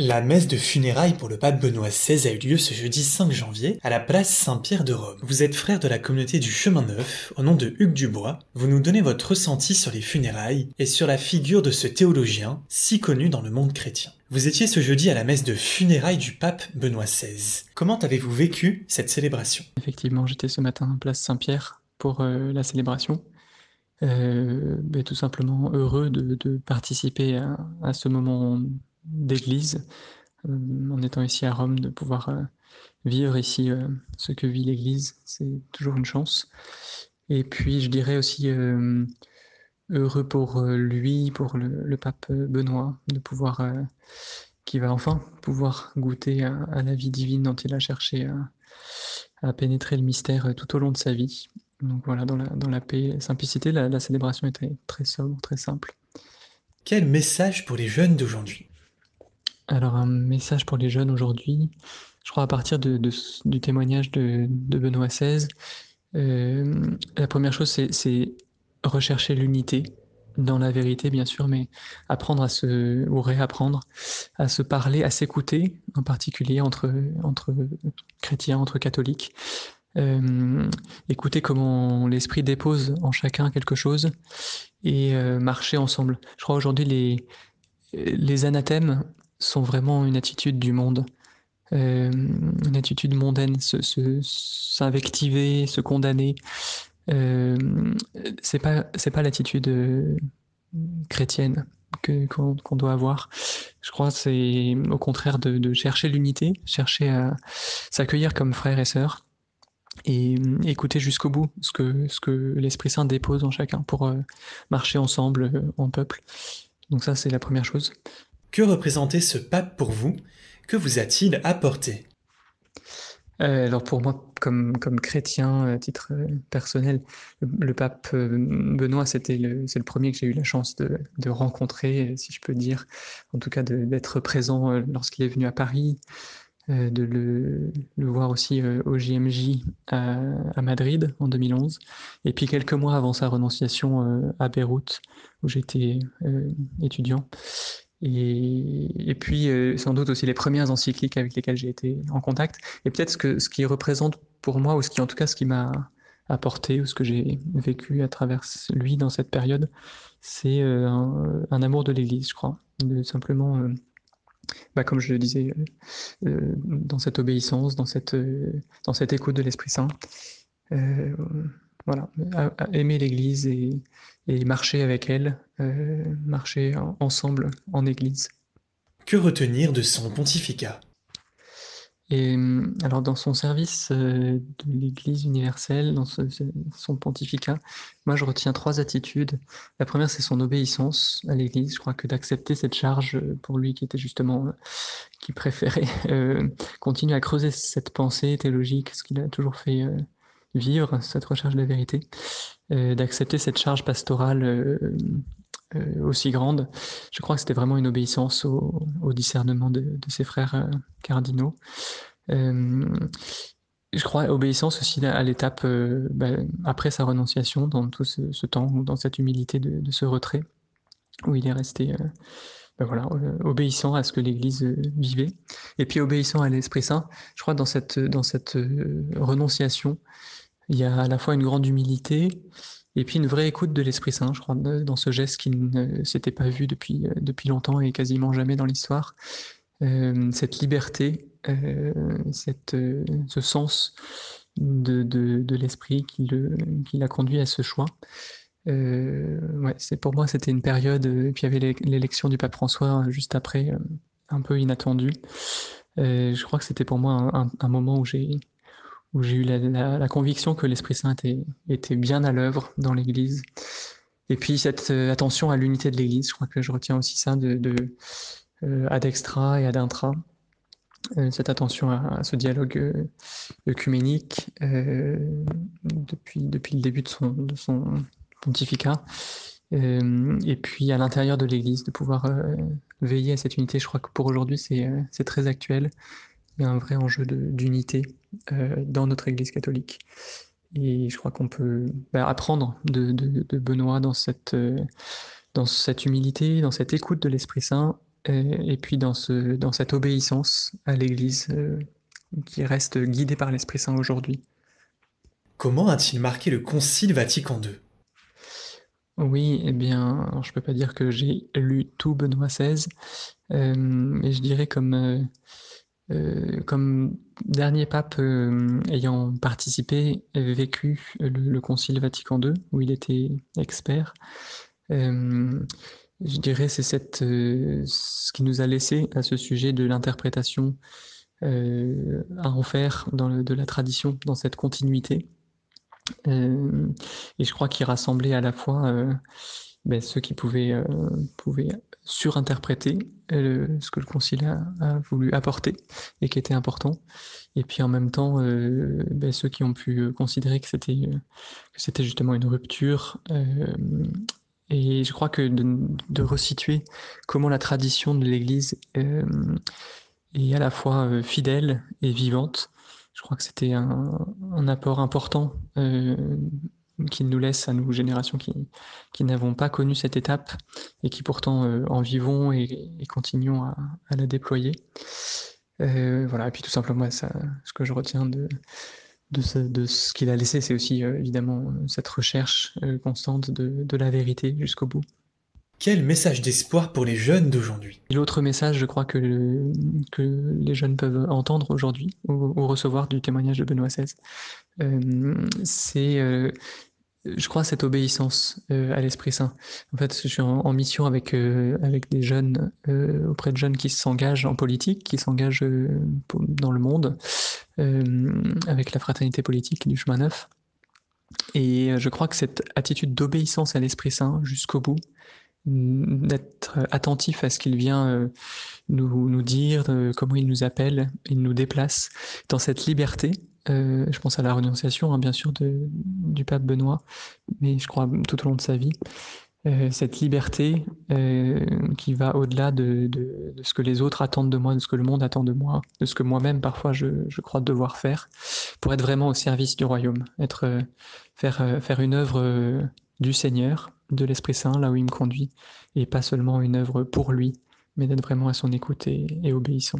La messe de funérailles pour le pape Benoît XVI a eu lieu ce jeudi 5 janvier à la place Saint-Pierre de Rome. Vous êtes frère de la communauté du Chemin Neuf, au nom de Hugues Dubois. Vous nous donnez votre ressenti sur les funérailles et sur la figure de ce théologien si connu dans le monde chrétien. Vous étiez ce jeudi à la messe de funérailles du pape Benoît XVI. Comment avez-vous vécu cette célébration? Effectivement, j'étais ce matin à place Saint-Pierre pour euh, la célébration. Euh, ben, tout simplement heureux de, participer à ce moment d'église, euh, en étant ici à Rome, de pouvoir euh, vivre ici euh, ce que vit l'Église, c'est toujours une chance. Et puis je dirais aussi heureux pour lui, pour le, pape Benoît, de pouvoir, qui va enfin pouvoir goûter à, la vie divine dont il a cherché à, pénétrer le mystère tout au long de sa vie. Donc voilà, dans la, dans la paix et simplicité, la, la célébration était très sobre, très simple. Quel message pour les jeunes d'aujourd'hui? Alors un message pour les jeunes aujourd'hui, je crois à partir du témoignage de, Benoît XVI, euh, la première chose c'est rechercher l'unité dans la vérité bien sûr, mais apprendre à se, ou réapprendre à se parler, à s'écouter, en particulier entre, entre chrétiens, entre catholiques. Euh, écouter comment l'esprit dépose en chacun quelque chose et euh, marcher ensemble. Je crois aujourd'hui les, les anathèmes sont vraiment une attitude du monde, euh, une attitude mondaine, s'invectiver, se, se, condamner. Euh, c'est pas pas l'attitude euh, chrétienne que qu'on doit avoir. Je crois c'est au contraire de, chercher l'unité, chercher à s'accueillir comme frères et sœurs et écouter jusqu'au bout ce que ce que l'Esprit Saint dépose en chacun pour euh, marcher ensemble en peuple. Donc ça c'est la première chose. Que représentait ce pape pour vous? Que vous a-t-il apporté? Euh, alors pour moi, comme, chrétien, à titre euh, personnel, le, pape euh, Benoît, c'était le, c'est le premier que j'ai eu la chance de, de, rencontrer, si je peux dire, en tout cas d'être présent lorsqu'il est venu à Paris, de le, voir aussi au JMJ à, Madrid en 2011, et puis quelques mois avant sa renonciation à Beyrouth, où j'étais étudiant. Et, puis, euh, sans doute aussi les premières encycliques avec lesquelles j'ai été en contact. Et peut-être ce, qui représente pour moi, ou ce qui en tout cas ce qui m'a apporté, ou ce que j'ai vécu à travers lui dans cette période, c'est euh, un, un, amour de l'Église, je crois. Simplement, euh, bah, comme je le disais, euh, dans cette obéissance, dans cette, dans cette écoute de l'Esprit Saint. Voilà, aimer l'Église et, et marcher avec elle, euh, marcher ensemble en Église. Que retenir de son pontificat? Et alors dans son service euh, de l'Église universelle, dans son pontificat, moi je retiens trois attitudes. La première, c'est son obéissance à l'Église. Je crois que d'accepter cette charge pour lui qui était justement, euh, qui préférait continuer à creuser cette pensée théologique, ce qu'il a toujours fait vivre, cette recherche de la vérité. Euh, d'accepter cette charge pastorale euh, euh, aussi grande. Je crois que c'était vraiment une obéissance au, discernement de, ses frères cardinaux. je crois obéissance aussi à l'étape bah, après sa renonciation, dans tout ce, temps, dans cette humilité de, ce retrait, où il est resté bah, voilà, obéissant à ce que l'Église vivait. Et puis obéissant à l'Esprit Saint, je crois dans cette, dans cette renonciation, il y a à la fois une grande humilité et puis une vraie écoute de l'Esprit Saint, je crois, dans ce geste qui ne s'était pas vu depuis, euh, depuis longtemps et quasiment jamais dans l'histoire. Euh, cette liberté, euh, cette, euh, ce sens de, de, de l'esprit qui, le, qui l'a conduit à ce choix. Euh, pour moi c'était une période. Et puis il y avait l'élection du pape François juste après, un peu inattendue. je crois que c'était pour moi un, moment où j'ai eu la, conviction que l'Esprit Saint était, bien à l'œuvre dans l'Église. Et puis cette euh, attention à l'unité de l'Église, je crois que je retiens aussi ça de, de euh, et ad intra, euh, cette attention à, ce dialogue œcuménique depuis, le début de son pontificat. et puis à l'intérieur de l'Église, de pouvoir veiller à cette unité, je crois que pour aujourd'hui c'est très actuel il y a un vrai enjeu d'unité euh, dans notre Église catholique. Et je crois qu'on peut bah, apprendre de, de, Benoît dans cette, euh, dans cette humilité, dans cette écoute de l'Esprit Saint, et, puis dans, ce, dans cette obéissance à l'Église qui reste guidée par l'Esprit Saint aujourd'hui. Comment a-t-il marqué le Concile Vatican II oui, eh bien, je peux pas dire que j'ai lu tout Benoît XVI, euh, mais je dirais comme, euh, euh, comme dernier pape ayant participé, vécu le, Concile Vatican II, où il était expert. je dirais c'est ce qui nous a laissé à ce sujet de l'interprétation à en faire dans de la tradition, dans cette continuité. Euh, et je crois qu'il rassemblait à la fois euh, ben, ceux qui pouvaient, euh, pouvaient surinterpréter ce que le concile a, voulu apporter et qui était important, et puis en même temps ben, ceux qui ont pu considérer que c'était que c'était justement une rupture. et je crois que de, de, resituer comment la tradition de l'Église est à la fois fidèle et vivante, je crois que c'était un, apport important euh, qu'il nous laisse à nos générations qui, n'avons pas connu cette étape et qui pourtant euh, en vivons et, continuons à, la déployer. Euh, voilà, et puis tout simplement, ça, ce que je retiens de, ce, qu'il a laissé, c'est aussi évidemment cette recherche constante de la vérité jusqu'au bout. Quel message d'espoir pour les jeunes d'aujourd'hui? L'autre message, je crois, que, les jeunes peuvent entendre aujourd'hui ou, recevoir du témoignage de Benoît XVI, euh, c'est, euh, je crois, cette obéissance euh, à l'Esprit Saint. En fait, je suis en, mission avec, avec des jeunes, auprès de jeunes qui s'engagent en politique, qui s'engagent dans le monde, avec la fraternité politique du chemin neuf. Et je crois que cette attitude d'obéissance à l'Esprit Saint jusqu'au bout, d'être attentif à ce qu'il vient euh, nous, nous dire, comment il nous appelle, il nous déplace dans cette liberté. Euh, je pense à la renonciation, hein, bien sûr, de, du pape Benoît, mais je crois tout au long de sa vie. Euh, cette liberté qui va au-delà de, de, ce que les autres attendent de moi, de ce que le monde attend de moi, de ce que moi-même parfois je, je, crois devoir faire, pour être vraiment au service du royaume, être, faire, faire une œuvre du Seigneur, de l'Esprit Saint, là où il me conduit, et pas seulement une œuvre pour lui, mais d'être vraiment à son écoute et, et obéissant.